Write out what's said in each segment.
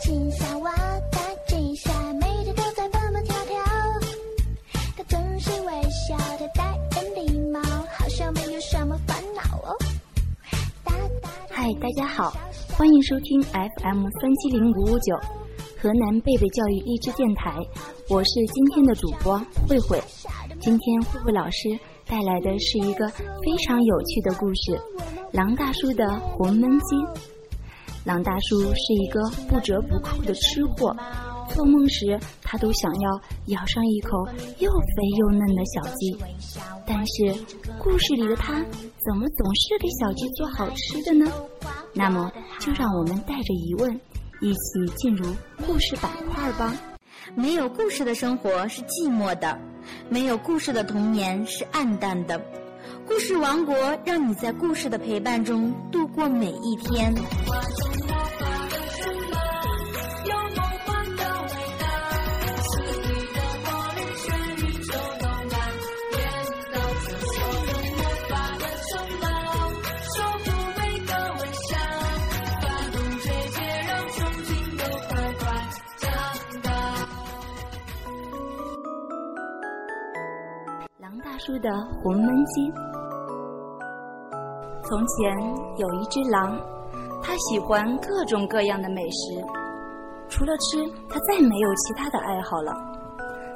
金沙瓦大金沙，每天都在蹦蹦跳跳。他总是微笑，他带点礼貌，好像没有什么烦恼哦。哒哒嗨，大家好，欢迎收听 FM 三七零五五九，河南贝贝教育励志电台，我是今天的主播慧慧。今天慧慧老师带来的是一个非常有趣的故事——狼大叔的红焖鸡。狼大叔是一个不折不扣的吃货，做梦时他都想要咬上一口又肥又嫩的小鸡。但是故事里的他怎么总是给小鸡做好吃的呢？那么就让我们带着疑问，一起进入故事板块吧。没有故事的生活是寂寞的，没有故事的童年是暗淡的。故事王国让你在故事的陪伴中度过每一天。叔的红焖鸡。从前有一只狼，它喜欢各种各样的美食，除了吃，它再没有其他的爱好了。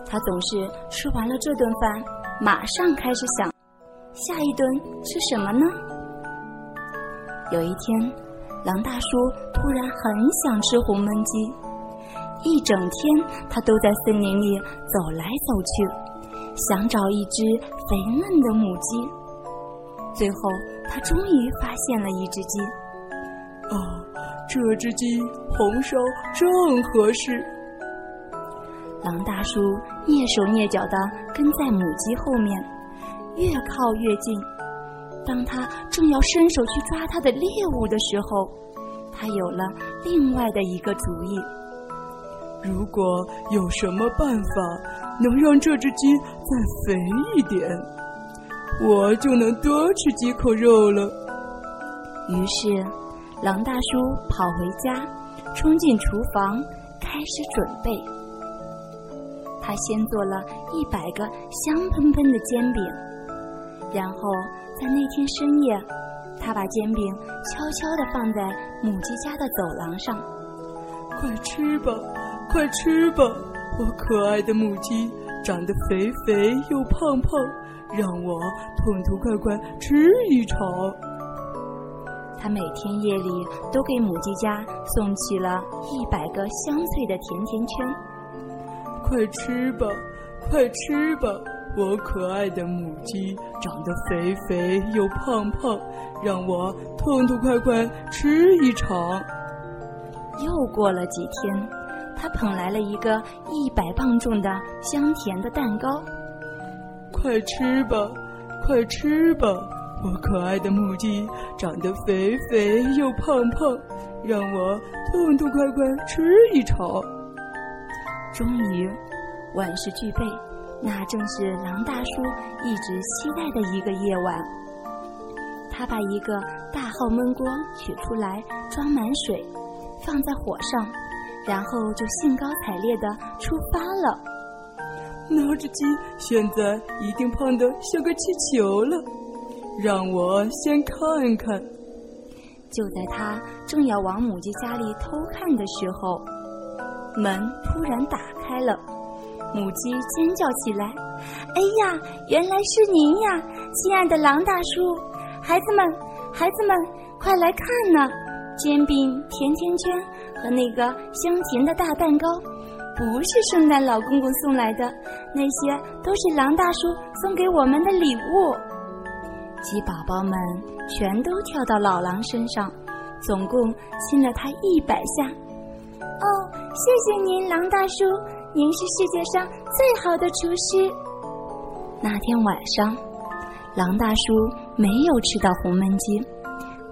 它总是吃完了这顿饭，马上开始想下一顿吃什么呢？有一天，狼大叔突然很想吃红焖鸡，一整天他都在森林里走来走去，想找一只肥嫩的母鸡。最后，他终于发现了一只鸡。哦，这只鸡红烧正合适。狼大叔蹑手蹑脚地跟在母鸡后面，越靠越近。当他正要伸手去抓他的猎物的时候，他有了另外的一个主意。如果有什么办法能让这只鸡再肥一点，我就能多吃几口肉了。于是，狼大叔跑回家，冲进厨房，开始准备。他先做了一百个香喷喷的煎饼，然后在那天深夜，他把煎饼悄悄地放在母鸡家的走廊上。快吃吧，快吃吧，我可爱的母鸡，长得肥肥又胖胖。让我痛痛快快吃一场。他每天夜里都给母鸡家送去了一百个香脆的甜甜圈。快吃吧，快吃吧，我可爱的母鸡，长得肥肥又胖胖，让我痛痛快快吃一场。又过了几天，他捧来了一个一百磅重的香甜的蛋糕。快吃吧，快吃吧，我可爱的母鸡，长得肥肥又胖胖，让我痛痛快快吃一场。终于，万事俱备，那正是狼大叔一直期待的一个夜晚。他把一个大号焖锅取出来，装满水，放在火上，然后就兴高采烈地出发了。那只鸡现在一定胖得像个气球了，让我先看看。就在他正要往母鸡家里偷看的时候，门突然打开了，母鸡尖叫起来：“哎呀，原来是您呀，亲爱的狼大叔！孩子们，孩子们，快来看呐！煎饼、甜甜圈和那个香甜的大蛋糕。”不是圣诞老公公送来的，那些都是狼大叔送给我们的礼物。鸡宝宝们全都跳到老狼身上，总共亲了他一百下。哦，谢谢您，狼大叔，您是世界上最好的厨师。那天晚上，狼大叔没有吃到红焖鸡，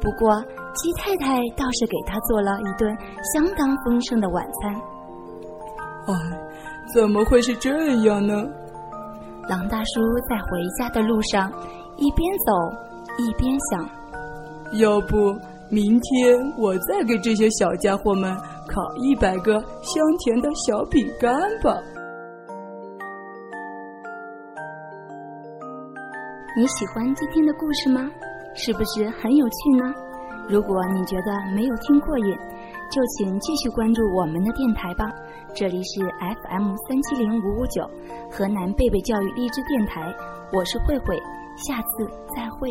不过鸡太太倒是给他做了一顿相当丰盛的晚餐。哎，怎么会是这样呢？狼大叔在回家的路上，一边走一边想：要不明天我再给这些小家伙们烤一百个香甜的小饼干吧。你喜欢今天的故事吗？是不是很有趣呢？如果你觉得没有听过瘾，就请继续关注我们的电台吧。这里是 FM 三七零五五九，河南贝贝教育励志电台，我是慧慧，下次再会。